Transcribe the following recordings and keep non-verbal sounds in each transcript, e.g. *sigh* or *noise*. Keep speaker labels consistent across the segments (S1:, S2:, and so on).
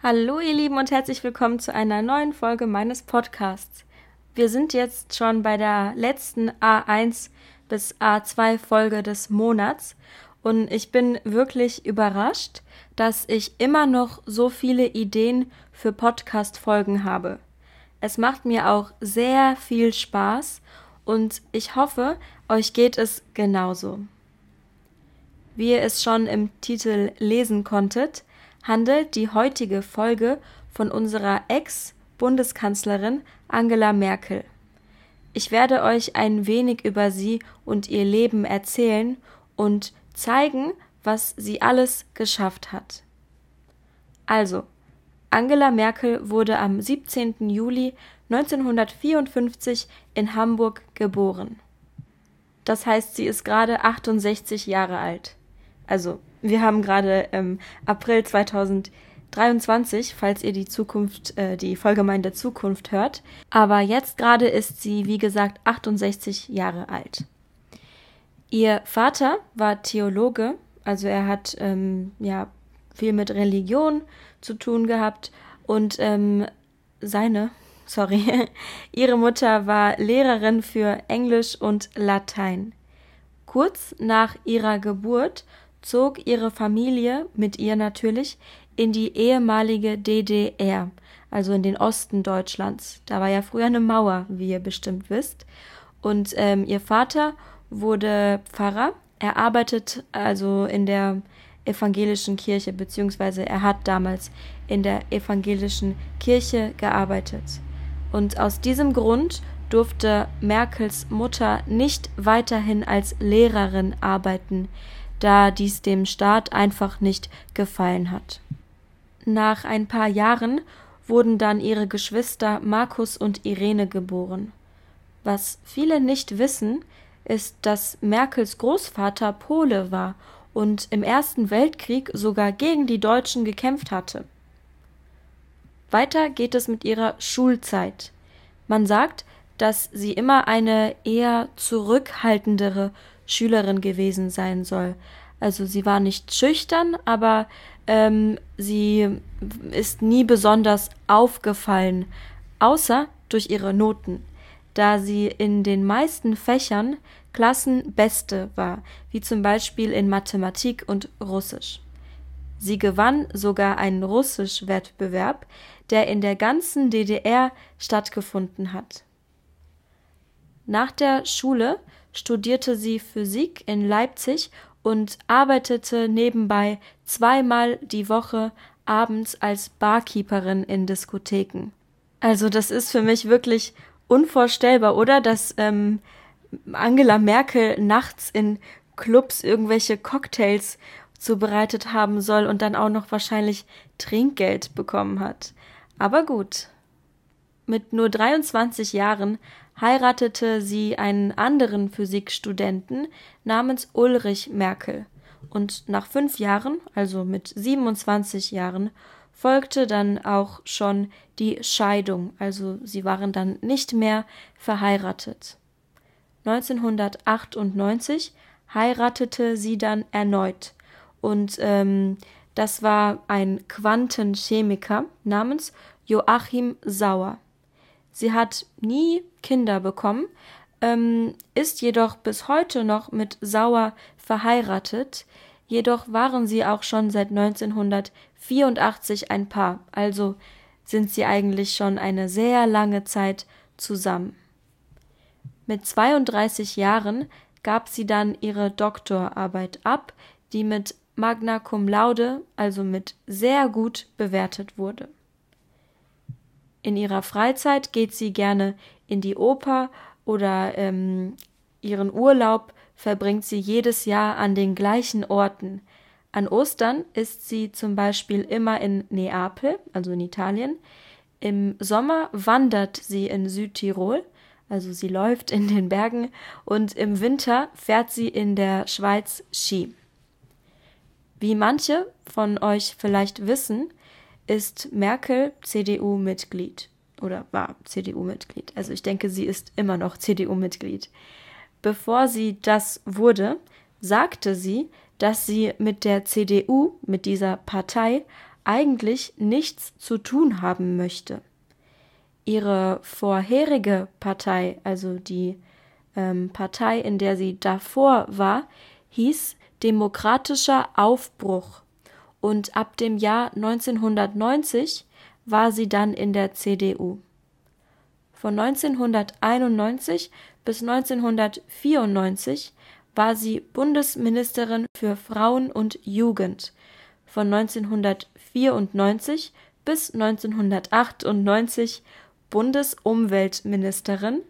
S1: Hallo ihr Lieben und herzlich willkommen zu einer neuen Folge meines Podcasts. Wir sind jetzt schon bei der letzten A1 bis A2 Folge des Monats und ich bin wirklich überrascht, dass ich immer noch so viele Ideen für Podcast Folgen habe. Es macht mir auch sehr viel Spaß und ich hoffe, euch geht es genauso. Wie ihr es schon im Titel lesen konntet, handelt die heutige Folge von unserer Ex-Bundeskanzlerin Angela Merkel. Ich werde euch ein wenig über sie und ihr Leben erzählen und zeigen, was sie alles geschafft hat. Also, Angela Merkel wurde am 17. Juli 1954 in Hamburg geboren. Das heißt, sie ist gerade 68 Jahre alt. Also, wir haben gerade ähm, April 2023, falls ihr die Zukunft, äh, die Folgemein der Zukunft hört. Aber jetzt gerade ist sie, wie gesagt, 68 Jahre alt. Ihr Vater war Theologe, also er hat ähm, ja viel mit Religion zu tun gehabt und ähm, seine, *laughs* sorry, ihre Mutter war Lehrerin für Englisch und Latein. Kurz nach ihrer Geburt zog ihre Familie, mit ihr natürlich, in die ehemalige DDR, also in den Osten Deutschlands. Da war ja früher eine Mauer, wie ihr bestimmt wisst. Und ähm, ihr Vater wurde Pfarrer. Er arbeitet also in der evangelischen Kirche, beziehungsweise er hat damals in der evangelischen Kirche gearbeitet. Und aus diesem Grund durfte Merkels Mutter nicht weiterhin als Lehrerin arbeiten da dies dem Staat einfach nicht gefallen hat. Nach ein paar Jahren wurden dann ihre Geschwister Markus und Irene geboren. Was viele nicht wissen, ist, dass Merkels Großvater Pole war und im Ersten Weltkrieg sogar gegen die Deutschen gekämpft hatte. Weiter geht es mit ihrer Schulzeit. Man sagt, dass sie immer eine eher zurückhaltendere Schülerin gewesen sein soll. Also sie war nicht schüchtern, aber ähm, sie ist nie besonders aufgefallen, außer durch ihre Noten, da sie in den meisten Fächern Klassenbeste war, wie zum Beispiel in Mathematik und Russisch. Sie gewann sogar einen Russisch-Wettbewerb, der in der ganzen DDR stattgefunden hat. Nach der Schule studierte sie Physik in Leipzig und arbeitete nebenbei zweimal die Woche abends als Barkeeperin in Diskotheken. Also das ist für mich wirklich unvorstellbar, oder? Dass ähm, Angela Merkel nachts in Clubs irgendwelche Cocktails zubereitet haben soll und dann auch noch wahrscheinlich Trinkgeld bekommen hat. Aber gut. Mit nur 23 Jahren heiratete sie einen anderen Physikstudenten namens Ulrich Merkel. Und nach fünf Jahren, also mit 27 Jahren, folgte dann auch schon die Scheidung, also sie waren dann nicht mehr verheiratet. 1998 heiratete sie dann erneut und ähm, das war ein Quantenchemiker namens Joachim Sauer. Sie hat nie Kinder bekommen, ähm, ist jedoch bis heute noch mit Sauer verheiratet. Jedoch waren sie auch schon seit 1984 ein Paar, also sind sie eigentlich schon eine sehr lange Zeit zusammen. Mit 32 Jahren gab sie dann ihre Doktorarbeit ab, die mit Magna cum laude, also mit sehr gut bewertet wurde. In ihrer Freizeit geht sie gerne in die Oper oder ähm, ihren Urlaub verbringt sie jedes Jahr an den gleichen Orten. An Ostern ist sie zum Beispiel immer in Neapel, also in Italien. Im Sommer wandert sie in Südtirol, also sie läuft in den Bergen, und im Winter fährt sie in der Schweiz Ski. Wie manche von euch vielleicht wissen, ist Merkel CDU-Mitglied oder war CDU-Mitglied. Also ich denke, sie ist immer noch CDU-Mitglied. Bevor sie das wurde, sagte sie, dass sie mit der CDU, mit dieser Partei, eigentlich nichts zu tun haben möchte. Ihre vorherige Partei, also die ähm, Partei, in der sie davor war, hieß Demokratischer Aufbruch und ab dem Jahr 1990 war sie dann in der CDU. Von 1991 bis 1994 war sie Bundesministerin für Frauen und Jugend. Von 1994 bis 1998 Bundesumweltministerin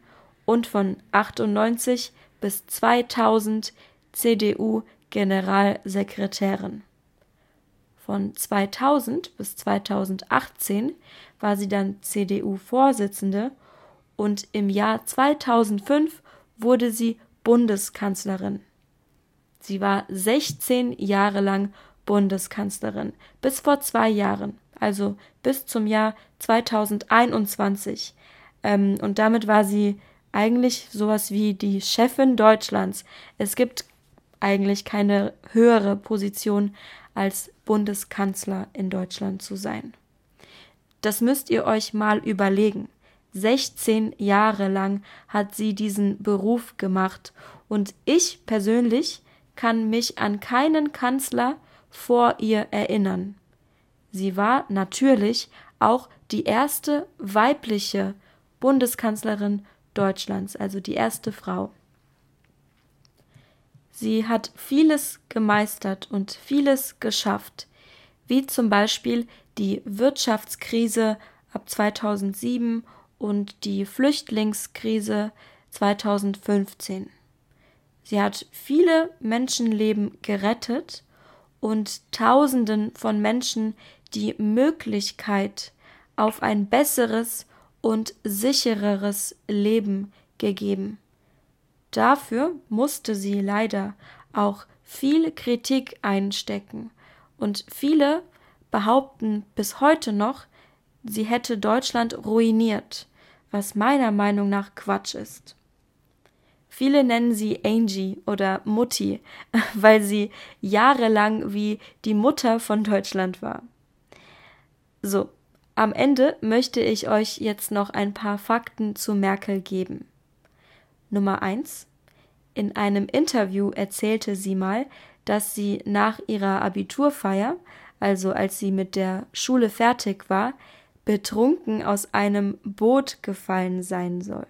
S1: und von 98 bis 2000 CDU Generalsekretärin. Von 2000 bis 2018 war sie dann CDU-Vorsitzende und im Jahr 2005 wurde sie Bundeskanzlerin. Sie war 16 Jahre lang Bundeskanzlerin, bis vor zwei Jahren, also bis zum Jahr 2021. Ähm, und damit war sie eigentlich sowas wie die Chefin Deutschlands. Es gibt eigentlich keine höhere Position als Bundeskanzler in Deutschland zu sein. Das müsst ihr euch mal überlegen. 16 Jahre lang hat sie diesen Beruf gemacht und ich persönlich kann mich an keinen Kanzler vor ihr erinnern. Sie war natürlich auch die erste weibliche Bundeskanzlerin Deutschlands, also die erste Frau. Sie hat vieles gemeistert und vieles geschafft, wie zum Beispiel die Wirtschaftskrise ab 2007 und die Flüchtlingskrise 2015. Sie hat viele Menschenleben gerettet und Tausenden von Menschen die Möglichkeit auf ein besseres und sichereres Leben gegeben. Dafür musste sie leider auch viel Kritik einstecken, und viele behaupten bis heute noch, sie hätte Deutschland ruiniert, was meiner Meinung nach Quatsch ist. Viele nennen sie Angie oder Mutti, *laughs* weil sie jahrelang wie die Mutter von Deutschland war. So, am Ende möchte ich euch jetzt noch ein paar Fakten zu Merkel geben. Nummer eins: In einem Interview erzählte sie mal, dass sie nach ihrer Abiturfeier, also als sie mit der Schule fertig war, betrunken aus einem Boot gefallen sein soll.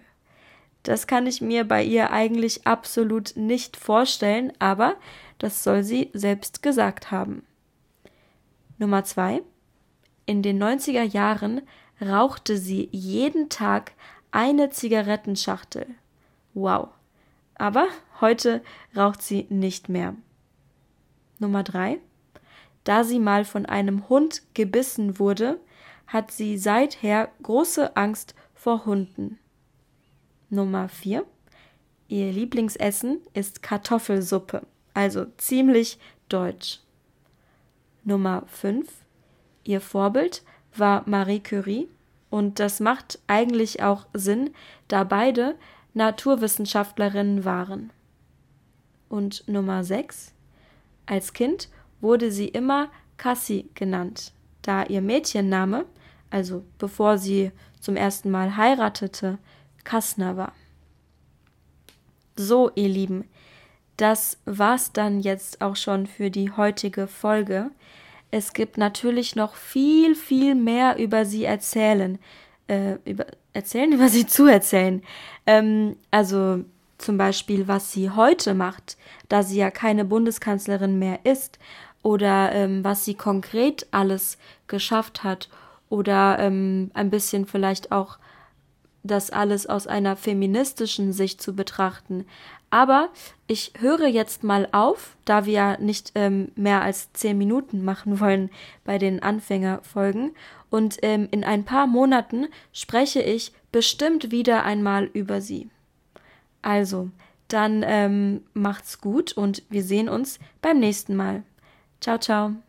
S1: Das kann ich mir bei ihr eigentlich absolut nicht vorstellen, aber das soll sie selbst gesagt haben. Nummer zwei. In den 90er Jahren rauchte sie jeden Tag eine Zigarettenschachtel. Wow. Aber heute raucht sie nicht mehr. Nummer drei. Da sie mal von einem Hund gebissen wurde, hat sie seither große Angst vor Hunden. Nummer 4. Ihr Lieblingsessen ist Kartoffelsuppe, also ziemlich deutsch. Nummer 5. Ihr Vorbild war Marie Curie und das macht eigentlich auch Sinn, da beide Naturwissenschaftlerinnen waren. Und Nummer 6. Als Kind wurde sie immer Cassie genannt, da ihr Mädchenname also bevor sie zum ersten Mal heiratete, Kassner war. So, ihr Lieben, das war's dann jetzt auch schon für die heutige Folge. Es gibt natürlich noch viel, viel mehr über sie erzählen, äh, über, erzählen, *laughs* über sie zu erzählen. Ähm, also zum Beispiel, was sie heute macht, da sie ja keine Bundeskanzlerin mehr ist, oder ähm, was sie konkret alles geschafft hat oder ähm, ein bisschen vielleicht auch das alles aus einer feministischen Sicht zu betrachten. Aber ich höre jetzt mal auf, da wir ja nicht ähm, mehr als zehn Minuten machen wollen bei den Anfängerfolgen. Und ähm, in ein paar Monaten spreche ich bestimmt wieder einmal über sie. Also, dann ähm, macht's gut und wir sehen uns beim nächsten Mal. Ciao, ciao.